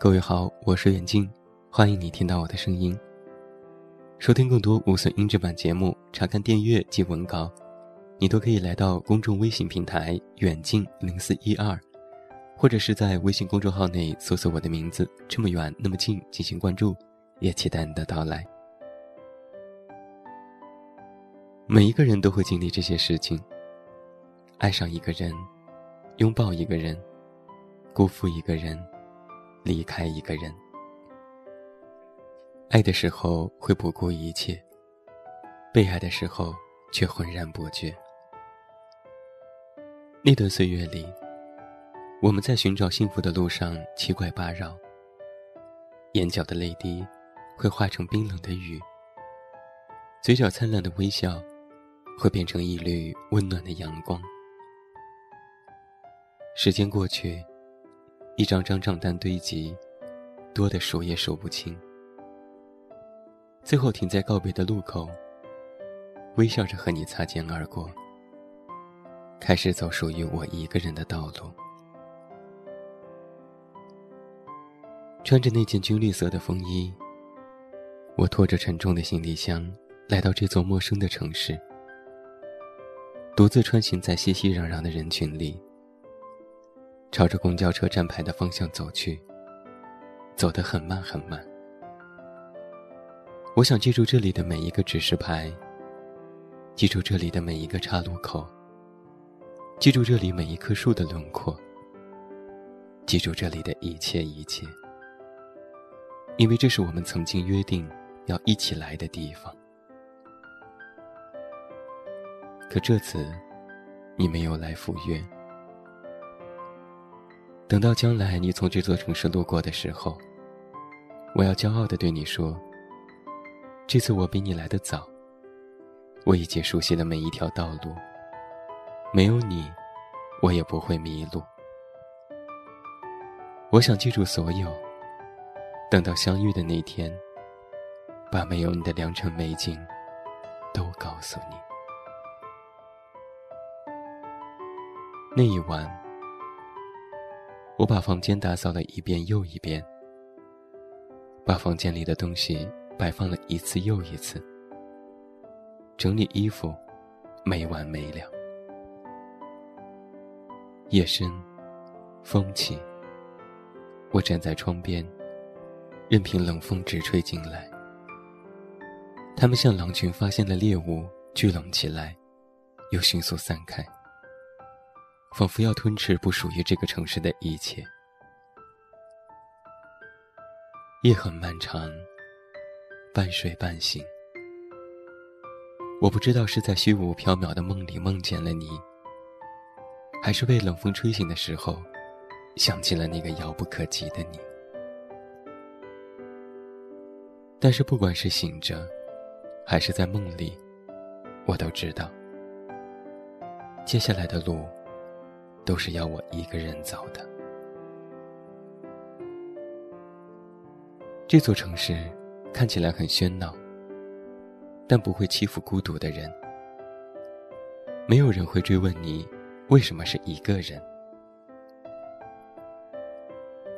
各位好，我是远近，欢迎你听到我的声音。收听更多无损音质版节目，查看电阅及文稿，你都可以来到公众微信平台“远近零四一二”，或者是在微信公众号内搜索我的名字“这么远那么近”进行关注，也期待你的到来。每一个人都会经历这些事情：爱上一个人，拥抱一个人，辜负一个人。离开一个人，爱的时候会不顾一切，被爱的时候却浑然不觉。那段岁月里，我们在寻找幸福的路上七拐八绕，眼角的泪滴会化成冰冷的雨，嘴角灿烂的微笑会变成一缕温暖的阳光。时间过去。一张张账单堆积，多的数也数不清。最后停在告别的路口，微笑着和你擦肩而过，开始走属于我一个人的道路。穿着那件军绿色的风衣，我拖着沉重的行李箱来到这座陌生的城市，独自穿行在熙熙攘攘的人群里。朝着公交车站牌的方向走去，走得很慢很慢。我想记住这里的每一个指示牌，记住这里的每一个岔路口，记住这里每一棵树的轮廓，记住这里的一切一切，因为这是我们曾经约定要一起来的地方。可这次，你没有来赴约。等到将来你从这座城市路过的时候，我要骄傲地对你说：“这次我比你来得早，我已经熟悉了每一条道路。没有你，我也不会迷路。我想记住所有，等到相遇的那天，把没有你的良辰美景都告诉你。那一晚。”我把房间打扫了一遍又一遍，把房间里的东西摆放了一次又一次，整理衣服，没完没了。夜深，风起，我站在窗边，任凭冷风直吹进来。他们像狼群发现了猎物，聚拢起来，又迅速散开。仿佛要吞噬不属于这个城市的一切。夜很漫长，半睡半醒。我不知道是在虚无缥缈的梦里梦见了你，还是被冷风吹醒的时候，想起了那个遥不可及的你。但是不管是醒着，还是在梦里，我都知道，接下来的路。都是要我一个人走的。这座城市看起来很喧闹，但不会欺负孤独的人。没有人会追问你为什么是一个人。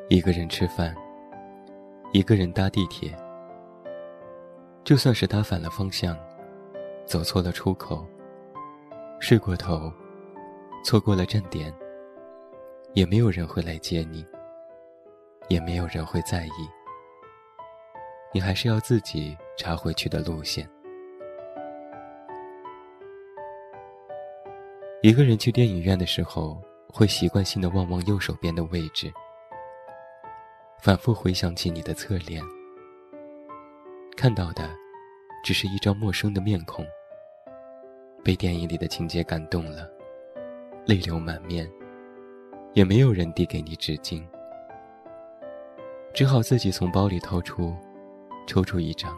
一个人吃饭，一个人搭地铁。就算是搭反了方向，走错了出口，睡过头。错过了站点，也没有人会来接你，也没有人会在意。你还是要自己查回去的路线。一个人去电影院的时候，会习惯性的望望右手边的位置，反复回想起你的侧脸，看到的只是一张陌生的面孔，被电影里的情节感动了。泪流满面，也没有人递给你纸巾，只好自己从包里掏出，抽出一张，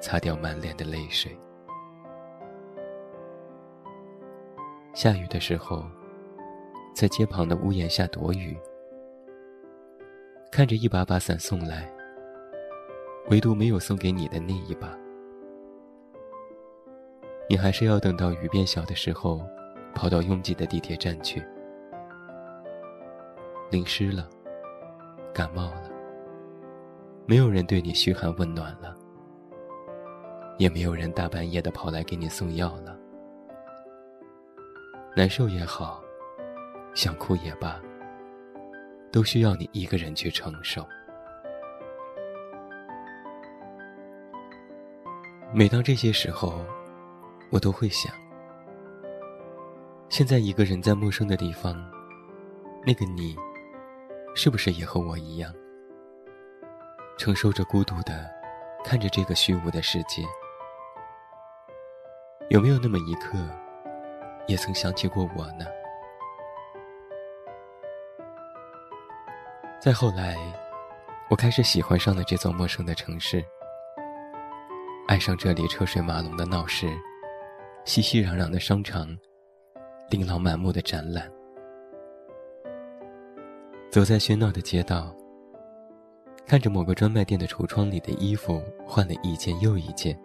擦掉满脸的泪水。下雨的时候，在街旁的屋檐下躲雨，看着一把把伞送来，唯独没有送给你的那一把，你还是要等到雨变小的时候。跑到拥挤的地铁站去，淋湿了，感冒了，没有人对你嘘寒问暖了，也没有人大半夜的跑来给你送药了。难受也好，想哭也罢，都需要你一个人去承受。每当这些时候，我都会想：现在一个人在陌生的地方，那个你，是不是也和我一样，承受着孤独的，看着这个虚无的世界？有没有那么一刻，也曾想起过我呢？再后来，我开始喜欢上了这座陌生的城市。爱上这里车水马龙的闹市，熙熙攘攘的商场，琳琅满目的展览。走在喧闹的街道，看着某个专卖店的橱窗里的衣服换了一件又一件。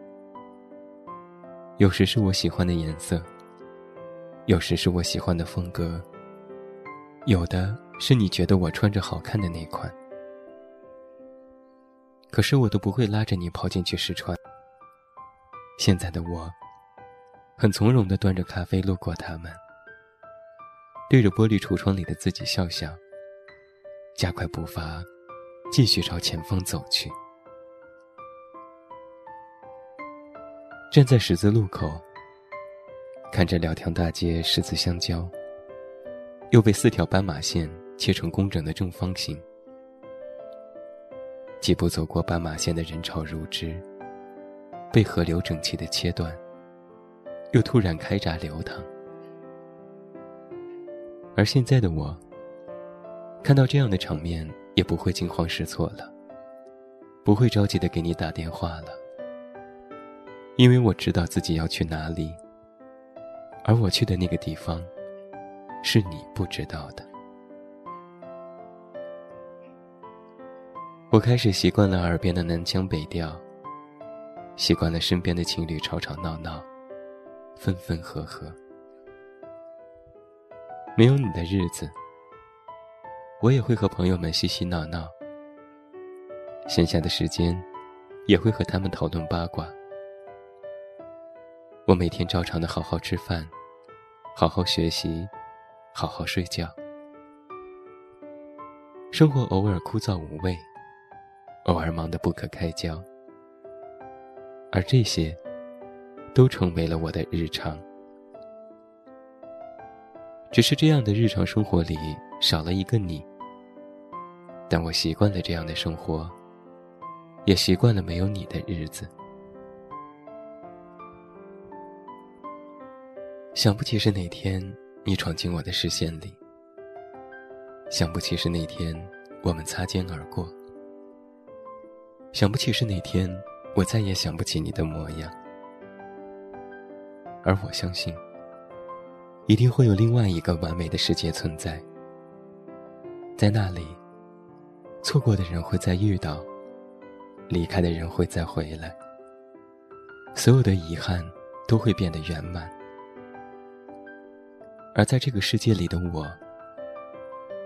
有时是我喜欢的颜色，有时是我喜欢的风格，有的是你觉得我穿着好看的那款。可是我都不会拉着你跑进去试穿。现在的我，很从容地端着咖啡路过他们，对着玻璃橱窗里的自己笑笑，加快步伐，继续朝前方走去。站在十字路口，看着两条大街十字相交，又被四条斑马线切成工整的正方形。几步走过斑马线的人潮如织。被河流整齐的切断，又突然开闸流淌。而现在的我，看到这样的场面，也不会惊慌失措了，不会着急的给你打电话了，因为我知道自己要去哪里，而我去的那个地方，是你不知道的。我开始习惯了耳边的南腔北调。习惯了身边的情侣吵吵闹闹，分分合合。没有你的日子，我也会和朋友们嬉嬉闹闹。闲暇的时间，也会和他们讨论八卦。我每天照常的好好吃饭，好好学习，好好睡觉。生活偶尔枯燥无味，偶尔忙得不可开交。而这些，都成为了我的日常。只是这样的日常生活里少了一个你，但我习惯了这样的生活，也习惯了没有你的日子。想不起是哪天你闯进我的视线里，想不起是哪天我们擦肩而过，想不起是哪天。我再也想不起你的模样，而我相信，一定会有另外一个完美的世界存在。在那里，错过的人会再遇到，离开的人会再回来，所有的遗憾都会变得圆满。而在这个世界里的我，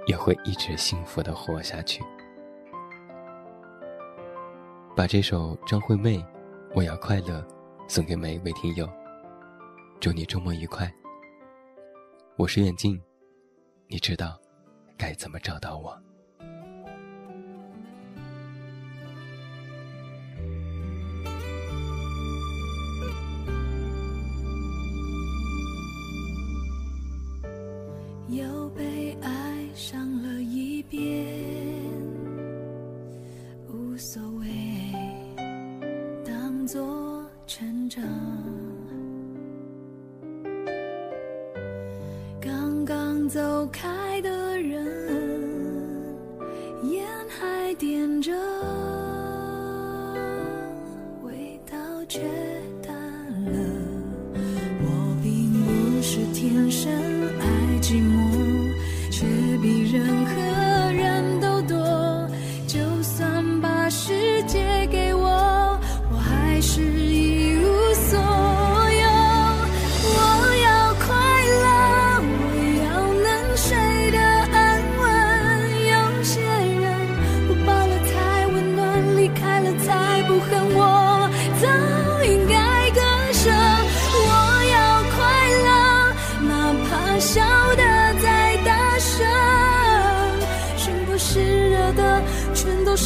也会一直幸福的活下去。把这首张惠妹《我要快乐》送给每一位听友，祝你周末愉快。我是远近，你知道该怎么找到我。又被爱上了一遍，无所谓。当作成长，走开的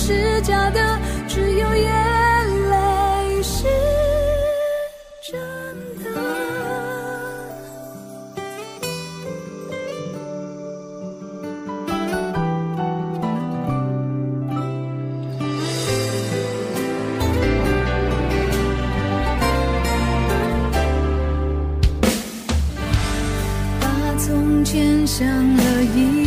是假的，只有眼泪是真的。把从前想了一。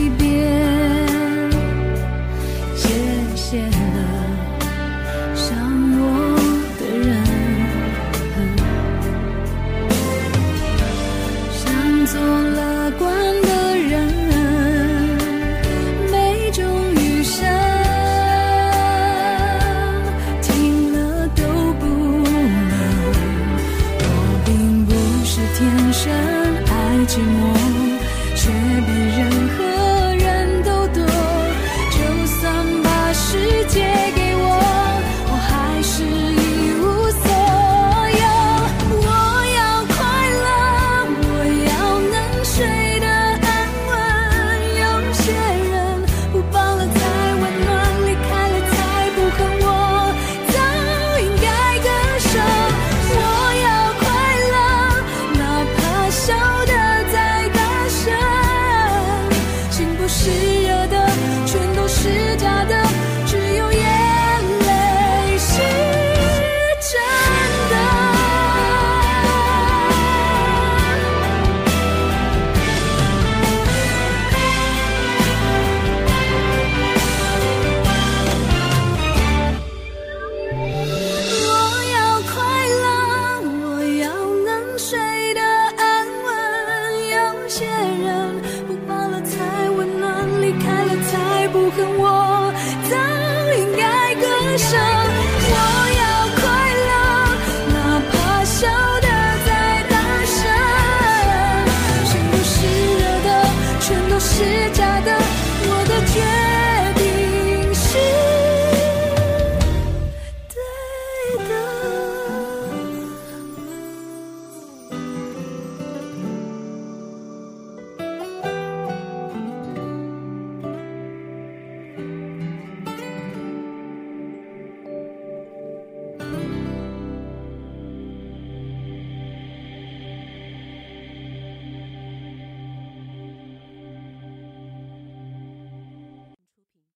别人